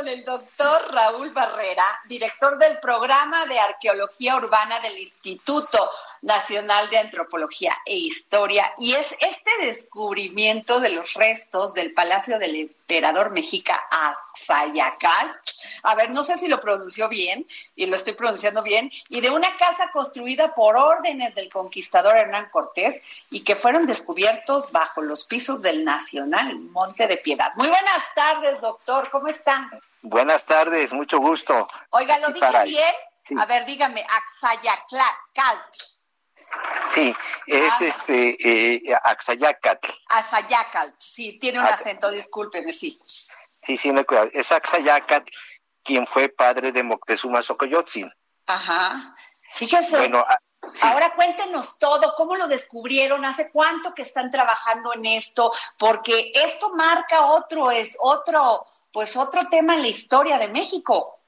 con el doctor Raúl Barrera, director del programa de arqueología urbana del Instituto Nacional de Antropología e Historia. Y es este descubrimiento de los restos del Palacio del Emperador Mexica Axayacal. A ver, no sé si lo pronunció bien, y lo estoy pronunciando bien, y de una casa construida por órdenes del conquistador Hernán Cortés y que fueron descubiertos bajo los pisos del Nacional Monte de Piedad. Muy buenas tardes, doctor, ¿cómo están? Buenas tardes, mucho gusto. Oiga, ¿lo dije bien? A ver, dígame, Axayacal. Sí, es ah. este eh, Axayacatl. sí, tiene un acento, discúlpeme, sí. Sí, sí, no cuidado. Es Axayacatl quien fue padre de Moctezuma Xocoyotzin. Ajá. Fíjese. Bueno, ah, Ahora cuéntenos todo, cómo lo descubrieron, hace cuánto que están trabajando en esto, porque esto marca otro, es otro, pues otro tema en la historia de México.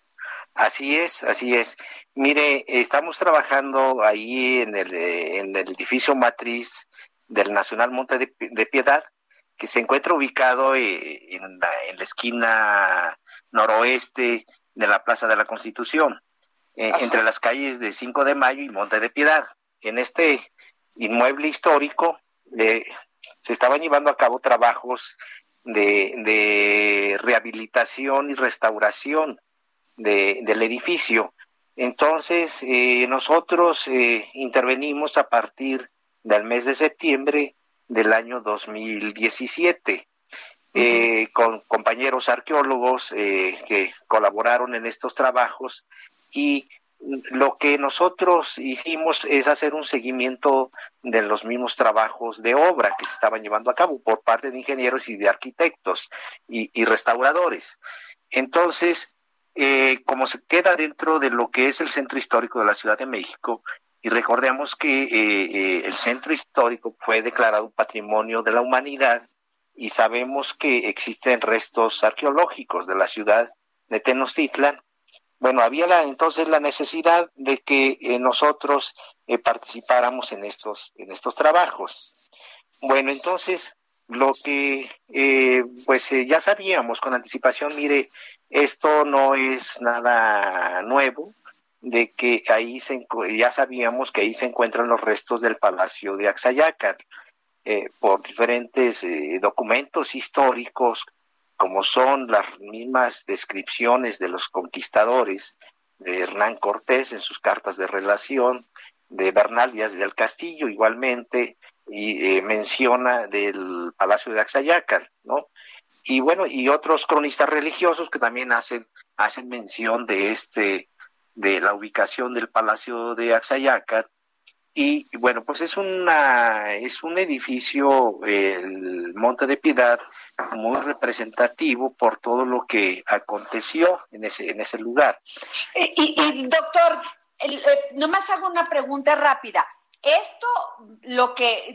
Así es, así es. Mire, estamos trabajando ahí en el, en el edificio matriz del Nacional Monte de, Piedad, que se encuentra ubicado eh, en la, en la esquina noroeste de la Plaza de la Constitución, eh, entre las calles de 5 de Mayo y Monte de Piedad. En este inmueble histórico eh, se estaban llevando a cabo trabajos de, de rehabilitación y restauración de, del edificio. Entonces, eh, nosotros eh, intervenimos a partir del mes de septiembre del año 2017. Eh, con compañeros arqueólogos que colaboraron en estos trabajos y lo que nosotros hicimos es hacer un seguimiento de los mismos trabajos de obra que se estaban llevando a cabo por parte de ingenieros y de arquitectos y, y restauradores. Entonces, eh, como se queda dentro de lo que es el centro histórico de la Ciudad de México, y recordemos que eh, eh, el centro histórico fue declarado Patrimonio de la Humanidad y sabemos que existen restos arqueológicos de la ciudad de Tenochtitlan. Bueno, había la, entonces la necesidad de que nosotros participáramos en estos, en estos trabajos. Bueno, entonces lo que pues ya sabíamos con anticipación, mire, esto no es nada nuevo, de que ahí se, ya sabíamos que ahí se encuentran los restos del palacio de Axayacatl, eh, por diferentes eh, documentos históricos, como son las mismas descripciones de los conquistadores de Hernán Cortés en sus cartas de relación, de Bernal Díaz del Castillo igualmente, y eh, menciona del palacio de Axayacatl, ¿no? Y bueno, y otros cronistas religiosos que también hacen, hacen mención de este, de la ubicación del Palacio de Axayacat. Y bueno, pues es una, es un edificio, el Monte de Piedad, muy representativo por todo lo que aconteció en ese, en ese lugar. Y, y doctor, eh, nomás hago una pregunta rápida. Esto, lo que,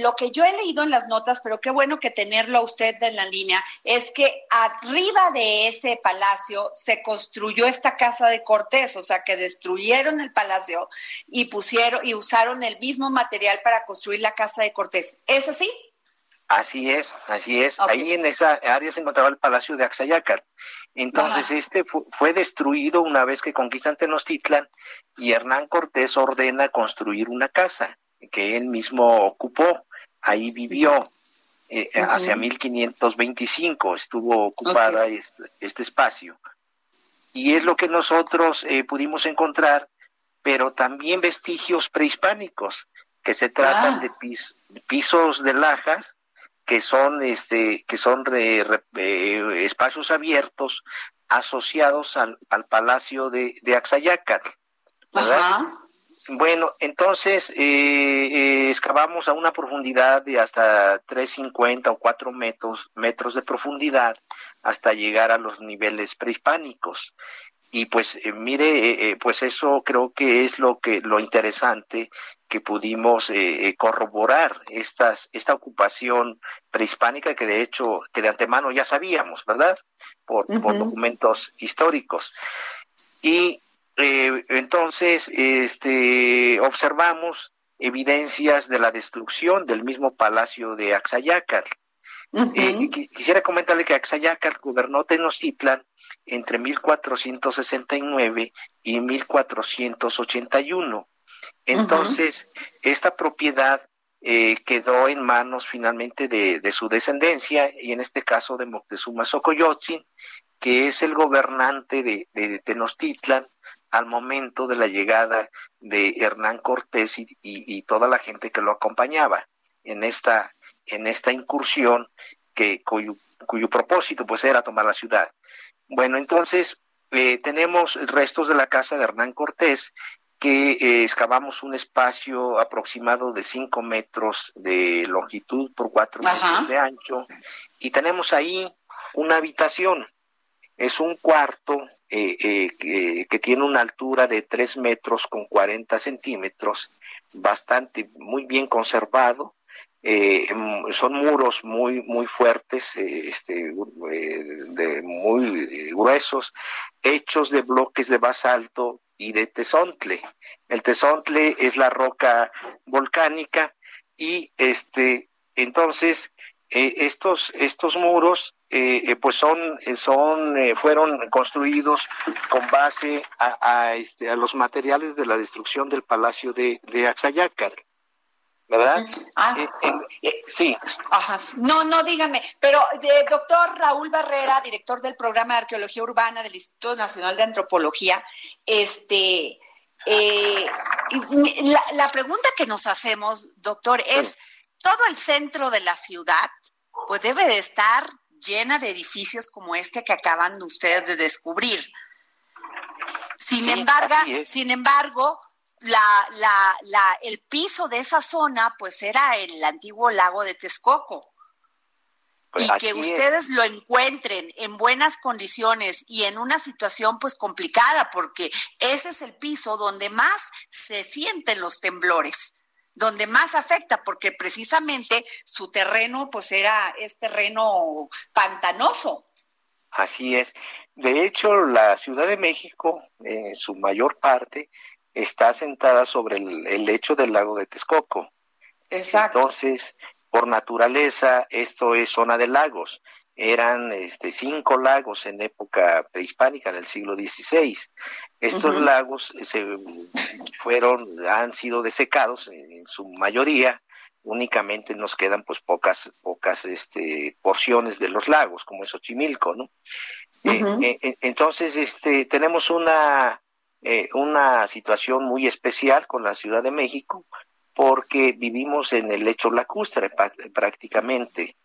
lo que yo he leído en las notas, pero qué bueno que tenerlo a usted en la línea, es que arriba de ese palacio se construyó esta casa de Cortés, o sea, que destruyeron el palacio y pusieron y usaron el mismo material para construir la casa de Cortés. ¿Es así? Así es, así es. Ahí en esa área se encontraba el palacio de Axayacat. Entonces este fue destruido una vez que conquistan Tenochtitlan y Hernán Cortés ordena construir una casa que él mismo ocupó. Ahí vivió eh, hacia 1525, estuvo ocupada este, espacio. Y es lo que nosotros eh, pudimos encontrar, pero también vestigios prehispánicos, que se tratan de pisos de lajas que son este que son eh, espacios abiertos asociados al, palacio de, de Axayacatl. Bueno, entonces eh, excavamos a una profundidad de hasta 350 o 4 metros, metros de profundidad hasta llegar a los niveles prehispánicos y pues eh, mire eh, eh, pues eso creo que es lo que lo interesante que pudimos corroborar estas esta ocupación prehispánica que de hecho que de antemano ya sabíamos verdad por, por documentos históricos. Y entonces este observamos evidencias de la destrucción del mismo palacio de Axayácar. Quisiera comentarle que Axayácar gobernó Tenochtitlan entre 1469 y 1481. Entonces, esta propiedad eh, quedó en manos finalmente de, su descendencia, y en este caso de Moctezuma Xocoyotzin, que es el gobernante de, Tenochtitlan al momento de la llegada de Hernán Cortés y, toda la gente que lo acompañaba en esta, en esta incursión que, cuyo, propósito pues era tomar la ciudad. Bueno, entonces eh, tenemos restos de la casa de Hernán Cortés que eh, excavamos un espacio aproximado de 5 metros de longitud por 4 metros de ancho y tenemos ahí una habitación. Es un cuarto eh, que, tiene una altura de 3 metros con 40 centímetros, bastante, muy bien conservado, eh, son muros muy muy fuertes eh, este eh, de muy gruesos hechos de bloques de basalto y de tesontle el tesontle es la roca volcánica y este entonces estos estos muros pues son son fueron construidos con base a, este, a los materiales de la destrucción del palacio de, de Axayácar ¿verdad? Ah, eh, eh, sí. No, no, dígame, pero de, doctor Raúl Barrera, director del programa de arqueología urbana del Instituto Nacional de Antropología, este, eh, la, pregunta que nos hacemos, doctor, es, ¿todo el centro de la ciudad pues debe de estar llena de edificios como este que acaban ustedes de descubrir? Sin embargo, sin embargo, la, la, la, el piso de esa zona pues era el antiguo lago de Texcoco. Pues y que ustedes lo encuentren en buenas condiciones y en una situación pues complicada, porque ese es el piso donde más se sienten los temblores, donde más afecta, porque precisamente su terreno pues era es terreno pantanoso. Así es. De hecho, la Ciudad de México, en su mayor parte, está sentada sobre el, lecho del lago de Texcoco. Exacto. Entonces, por naturaleza, esto es zona de lagos. Eran este, cinco lagos en época prehispánica, en el siglo XVI. Estos lagos se fueron, han sido desecados en, su mayoría. Únicamente nos quedan pues pocas, pocas este, porciones de los lagos, como es Ochimilco, ¿no? Eh, eh, entonces, este, tenemos una eh, una situación muy especial con la Ciudad de México porque vivimos en el lecho lacustre prácticamente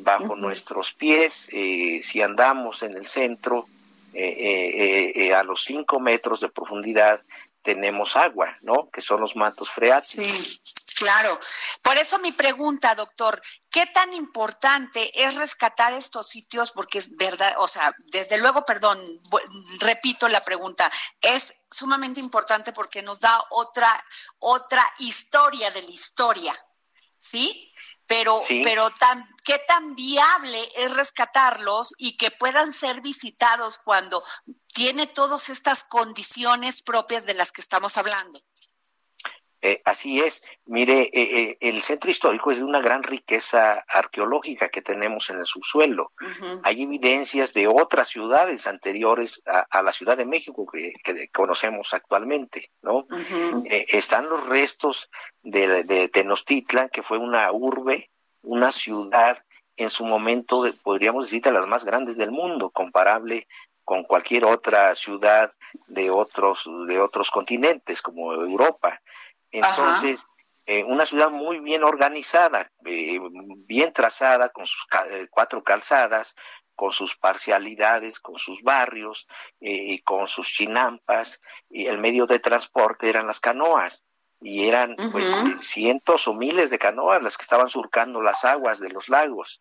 bajo nuestros pies eh, si andamos en el centro eh, a los cinco metros de profundidad tenemos agua, ¿no? Que son los mantos freáticos. Sí, claro. Por eso mi pregunta, doctor, ¿qué tan importante es rescatar estos sitios? Porque es verdad, o sea, desde luego, perdón, repito la pregunta, es sumamente importante porque nos da otra, otra historia de la historia, ¿sí? Pero, pero tan, ¿qué tan viable es rescatarlos y que puedan ser visitados cuando tiene todas estas condiciones propias de las que estamos hablando. Eh, así es. Mire, eh, eh, el centro histórico es de una gran riqueza arqueológica que tenemos en el subsuelo. Hay evidencias de otras ciudades anteriores a, la Ciudad de México que, conocemos actualmente, ¿no? están los restos de, de, Tenochtitlan, que fue una urbe, una ciudad en su momento, podríamos decir, de las más grandes del mundo, comparable con cualquier otra ciudad de otros, de otros continentes, como Europa. Entonces, eh, una ciudad muy bien organizada, eh, bien trazada, con sus eh, cuatro calzadas, con sus parcialidades, con sus barrios, eh, con sus chinampas, y el medio de transporte eran las canoas y eran pues cientos o miles de canoas las que estaban surcando las aguas de los lagos.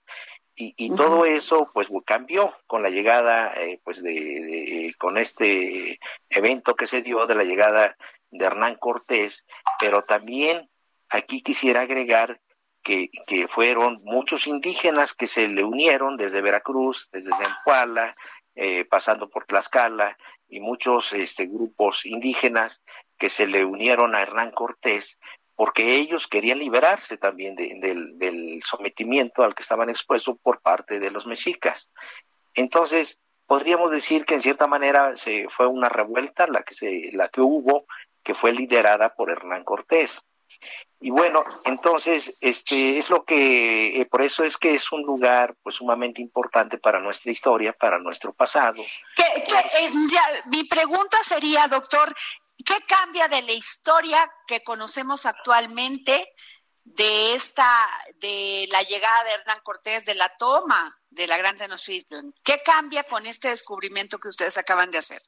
Y, todo eso pues cambió con la llegada eh, pues de, con este evento que se dio de la llegada de Hernán Cortés pero también aquí quisiera agregar que, que fueron muchos indígenas que se le unieron desde Veracruz desde Zempoala eh, pasando por Tlaxcala y muchos este, grupos indígenas que se le unieron a Hernán Cortés porque ellos querían liberarse también del, sometimiento al que estaban expuestos por parte de los mexicas. Entonces, podríamos decir que en cierta manera se fue una revuelta la que se la que hubo que fue liderada por Hernán Cortés. Y bueno, entonces este es lo que eh, por eso es que es un lugar pues sumamente importante para nuestra historia, para nuestro pasado. Eh, mi pregunta sería, doctor, ¿Qué cambia de la historia que conocemos actualmente de esta, de la llegada de Hernán Cortés, de la toma de la Gran Tenochtitlan? ¿Qué cambia con este descubrimiento que ustedes acaban de hacer?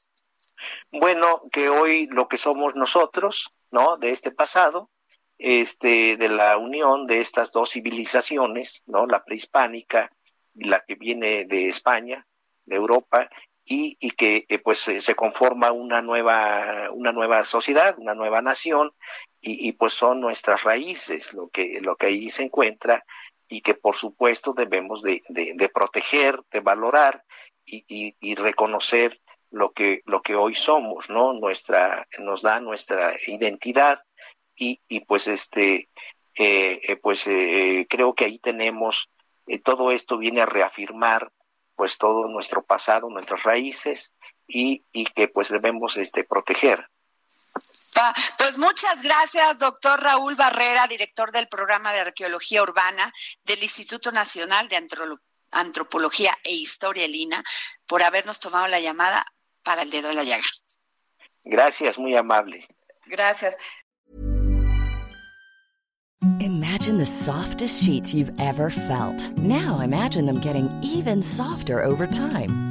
Bueno, que hoy lo que somos nosotros, ¿no? De este pasado, este, de la unión de estas dos civilizaciones, ¿no? La prehispánica y la que viene de España, de Europa, y, y que eh, pues se conforma una nueva, una nueva sociedad, una nueva nación, y, y, pues son nuestras raíces lo que, lo que ahí se encuentra y que por supuesto debemos de, de, proteger, de valorar y, y, reconocer lo que, lo que hoy somos, ¿no? Nuestra, nos da nuestra identidad y, y pues este, eh, eh pues eh, creo que ahí tenemos, eh, todo esto viene a reafirmar pues todo nuestro pasado, nuestras raíces y, y que pues debemos este, proteger. Pues muchas gracias, doctor Raúl Barrera, director del programa de arqueología urbana del Instituto Nacional de Antropología e Historia Lina, por habernos tomado la llamada para el dedo de la llaga. Gracias, muy amable. Gracias. Imagine the softest sheets you've ever felt. Now imagine them getting even softer over time.